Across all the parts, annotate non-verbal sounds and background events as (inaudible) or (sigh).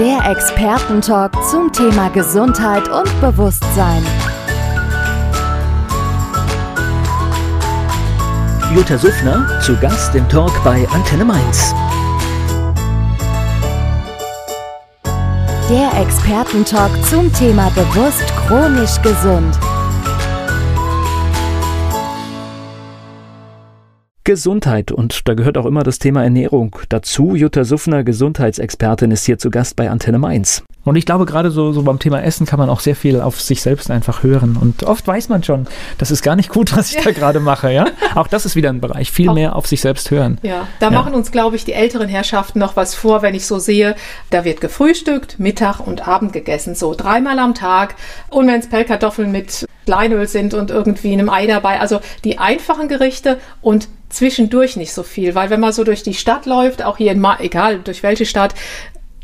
Der Expertentalk zum Thema Gesundheit und Bewusstsein. Jutta Suffner zu Gast im Talk bei Antenne Mainz. Der Expertentalk zum Thema bewusst chronisch gesund. Gesundheit und da gehört auch immer das Thema Ernährung dazu. Jutta Suffner, Gesundheitsexpertin, ist hier zu Gast bei Antenne Mainz. Und ich glaube, gerade so, so beim Thema Essen kann man auch sehr viel auf sich selbst einfach hören. Und oft weiß man schon, das ist gar nicht gut, was ich ja. da gerade mache, ja. Auch das ist wieder ein Bereich, viel auch, mehr auf sich selbst hören. Ja, da ja. machen uns, glaube ich, die älteren Herrschaften noch was vor, wenn ich so sehe, da wird gefrühstückt, Mittag und Abend gegessen, so dreimal am Tag. Und wenn es Pellkartoffeln mit Kleinöl sind und irgendwie einem Ei dabei, also die einfachen Gerichte und zwischendurch nicht so viel, weil wenn man so durch die Stadt läuft, auch hier in, Ma egal durch welche Stadt,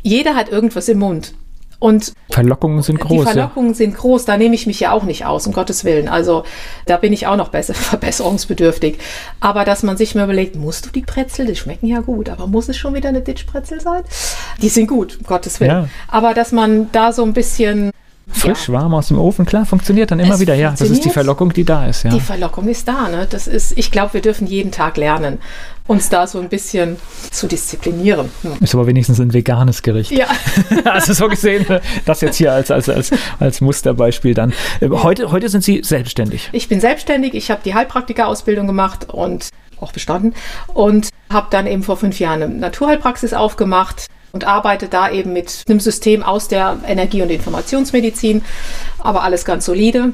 jeder hat irgendwas im Mund. Und Verlockungen sind groß. Die Verlockungen ja. sind groß, da nehme ich mich ja auch nicht aus, um Gottes Willen. Also da bin ich auch noch besser, (laughs) verbesserungsbedürftig. Aber dass man sich mal überlegt, musst du die Brezel, die schmecken ja gut, aber muss es schon wieder eine Ditchbrezel sein? Die sind gut, um Gottes Willen. Ja. Aber dass man da so ein bisschen Frisch, ja. warm aus dem Ofen, klar, funktioniert dann immer es wieder. Ja, das ist die Verlockung, die da ist. Ja. Die Verlockung ist da. Ne? Das ist, ich glaube, wir dürfen jeden Tag lernen, uns da so ein bisschen zu disziplinieren. Hm. Ist aber wenigstens ein veganes Gericht. Ja. (laughs) also so gesehen, das jetzt hier als, als, als, als Musterbeispiel dann. Äh, heute, heute sind Sie selbstständig. Ich bin selbstständig. Ich habe die Heilpraktika-Ausbildung gemacht und auch bestanden und habe dann eben vor fünf Jahren eine Naturheilpraxis aufgemacht und arbeite da eben mit einem System aus der Energie- und Informationsmedizin, aber alles ganz solide.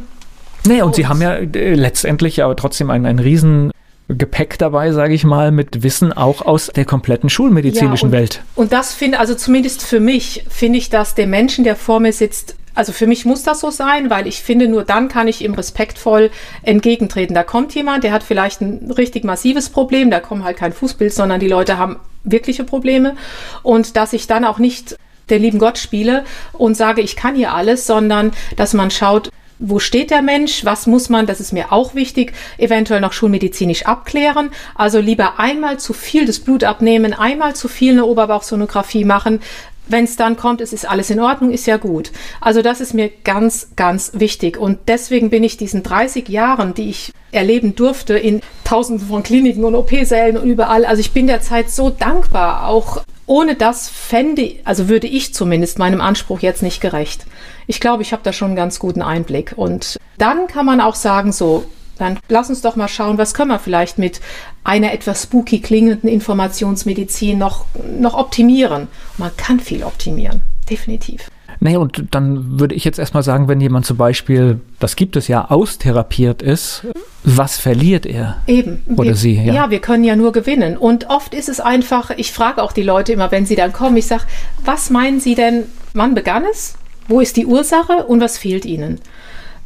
Naja, und, und Sie haben ja äh, letztendlich aber trotzdem einen, einen riesen Gepäck dabei, sage ich mal, mit Wissen auch aus der kompletten schulmedizinischen ja, und, Welt. Und das finde, also zumindest für mich, finde ich, dass der Menschen, der vor mir sitzt, also für mich muss das so sein, weil ich finde, nur dann kann ich ihm respektvoll entgegentreten. Da kommt jemand, der hat vielleicht ein richtig massives Problem, da kommt halt kein Fußbild, sondern die Leute haben wirkliche Probleme. Und dass ich dann auch nicht der lieben Gott spiele und sage, ich kann hier alles, sondern dass man schaut, wo steht der Mensch, was muss man, das ist mir auch wichtig, eventuell noch schulmedizinisch abklären. Also lieber einmal zu viel das Blut abnehmen, einmal zu viel eine Oberbauchsonographie machen, wenn es dann kommt, es ist alles in Ordnung, ist ja gut. Also das ist mir ganz, ganz wichtig. Und deswegen bin ich diesen 30 Jahren, die ich erleben durfte, in tausenden von Kliniken und OP-Sälen und überall, also ich bin der Zeit so dankbar. Auch ohne das fände, also würde ich zumindest meinem Anspruch jetzt nicht gerecht. Ich glaube, ich habe da schon einen ganz guten Einblick. Und dann kann man auch sagen, so, dann lass uns doch mal schauen, was können wir vielleicht mit einer etwas spooky klingenden Informationsmedizin noch, noch optimieren. Man kann viel optimieren, definitiv. Nee, und dann würde ich jetzt erstmal sagen, wenn jemand zum Beispiel, das gibt es ja, austherapiert ist, was verliert er? Eben. Oder wir, sie, ja. Ja, wir können ja nur gewinnen. Und oft ist es einfach, ich frage auch die Leute immer, wenn sie dann kommen, ich sage, was meinen Sie denn, wann begann es? Wo ist die Ursache und was fehlt Ihnen?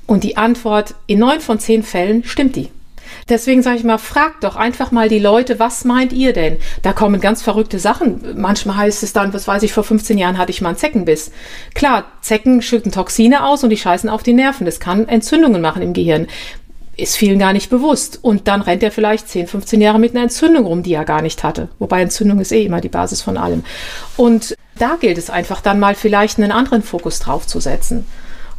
Und die Antwort, in neun von zehn Fällen stimmt die. Deswegen sage ich mal, fragt doch einfach mal die Leute, was meint ihr denn? Da kommen ganz verrückte Sachen. Manchmal heißt es dann, was weiß ich, vor 15 Jahren hatte ich mal einen Zeckenbiss. Klar, Zecken schütten Toxine aus und die scheißen auf die Nerven. Das kann Entzündungen machen im Gehirn. Ist vielen gar nicht bewusst. Und dann rennt er vielleicht 10, 15 Jahre mit einer Entzündung rum, die er gar nicht hatte. Wobei Entzündung ist eh immer die Basis von allem. Und da gilt es einfach dann mal vielleicht einen anderen Fokus drauf zu setzen.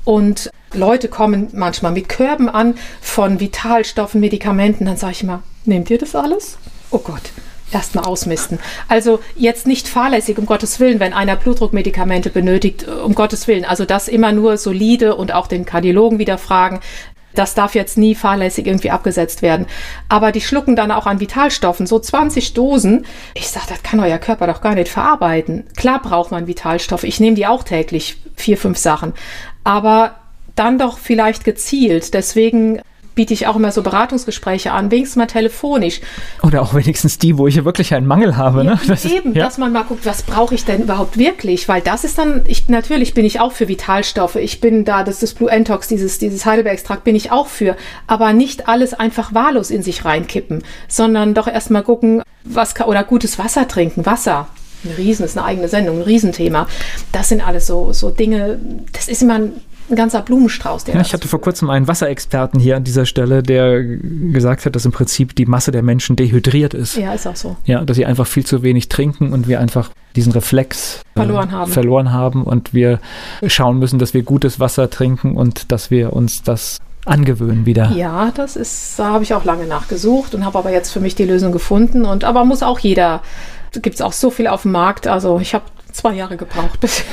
Und Leute kommen manchmal mit Körben an von Vitalstoffen, Medikamenten. Dann sage ich immer, nehmt ihr das alles? Oh Gott, erstmal ausmisten. Also jetzt nicht fahrlässig, um Gottes Willen, wenn einer Blutdruckmedikamente benötigt, um Gottes Willen. Also das immer nur solide und auch den Kardiologen wieder fragen. Das darf jetzt nie fahrlässig irgendwie abgesetzt werden. Aber die schlucken dann auch an Vitalstoffen, so 20 Dosen. Ich sage, das kann euer Körper doch gar nicht verarbeiten. Klar braucht man Vitalstoffe. Ich nehme die auch täglich, vier, fünf Sachen. Aber dann doch vielleicht gezielt. Deswegen biete ich auch immer so Beratungsgespräche an, wenigstens mal telefonisch. Oder auch wenigstens die, wo ich ja wirklich einen Mangel habe. Ja, ne? das eben, ja? dass man mal guckt, was brauche ich denn überhaupt wirklich? Weil das ist dann, ich, natürlich bin ich auch für Vitalstoffe. Ich bin da, das ist das Blue Entox, dieses, dieses Heidelberg-Extrakt bin ich auch für. Aber nicht alles einfach wahllos in sich reinkippen, sondern doch erstmal gucken, was kann, oder gutes Wasser trinken, Wasser. Ein Riesen, ist eine eigene Sendung, ein Riesenthema. Das sind alles so, so Dinge, das ist immer ein ein ganzer Blumenstrauß. Der ja, ich hatte vor kurzem einen Wasserexperten hier an dieser Stelle, der gesagt hat, dass im Prinzip die Masse der Menschen dehydriert ist. Ja, ist auch so. Ja, dass sie einfach viel zu wenig trinken und wir einfach diesen Reflex äh, verloren, äh, haben. verloren haben und wir schauen müssen, dass wir gutes Wasser trinken und dass wir uns das angewöhnen wieder. Ja, das ist, da habe ich auch lange nachgesucht und habe aber jetzt für mich die Lösung gefunden. Und aber muss auch jeder, gibt es auch so viel auf dem Markt. Also ich habe zwei Jahre gebraucht bis.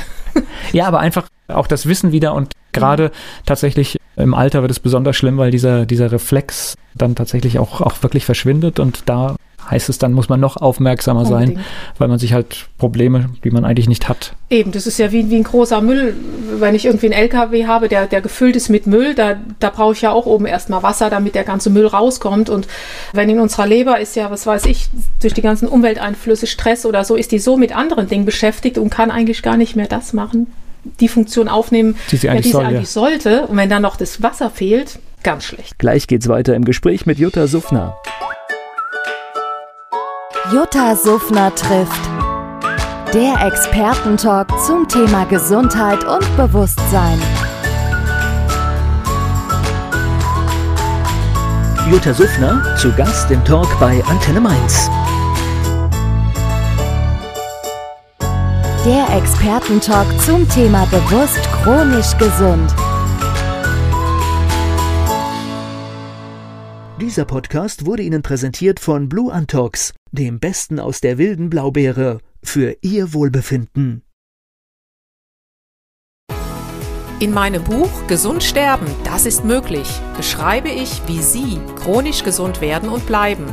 ja, aber einfach auch das Wissen wieder und gerade tatsächlich im Alter wird es besonders schlimm, weil dieser, dieser Reflex dann tatsächlich auch, auch wirklich verschwindet und da heißt es dann, muss man noch aufmerksamer Unbedingt. sein, weil man sich halt Probleme, die man eigentlich nicht hat. Eben, das ist ja wie, wie ein großer Müll. Wenn ich irgendwie einen LKW habe, der, der gefüllt ist mit Müll, da, da brauche ich ja auch oben erstmal Wasser, damit der ganze Müll rauskommt. Und wenn in unserer Leber ist ja, was weiß ich, durch die ganzen Umwelteinflüsse, Stress oder so, ist die so mit anderen Dingen beschäftigt und kann eigentlich gar nicht mehr das machen, die Funktion aufnehmen, die sie eigentlich, die sie soll, eigentlich ja. sollte. Und wenn dann noch das Wasser fehlt, ganz schlecht. Gleich geht's weiter im Gespräch mit Jutta Suffner. Jutta Suffner trifft. Der Expertentalk zum Thema Gesundheit und Bewusstsein. Jutta Suffner zu Gast im Talk bei Antenne Mainz. Der Expertentalk zum Thema bewusst chronisch gesund. Dieser Podcast wurde Ihnen präsentiert von Blue Antox, dem Besten aus der wilden Blaubeere, für Ihr Wohlbefinden. In meinem Buch Gesund sterben, das ist möglich, beschreibe ich, wie Sie chronisch gesund werden und bleiben.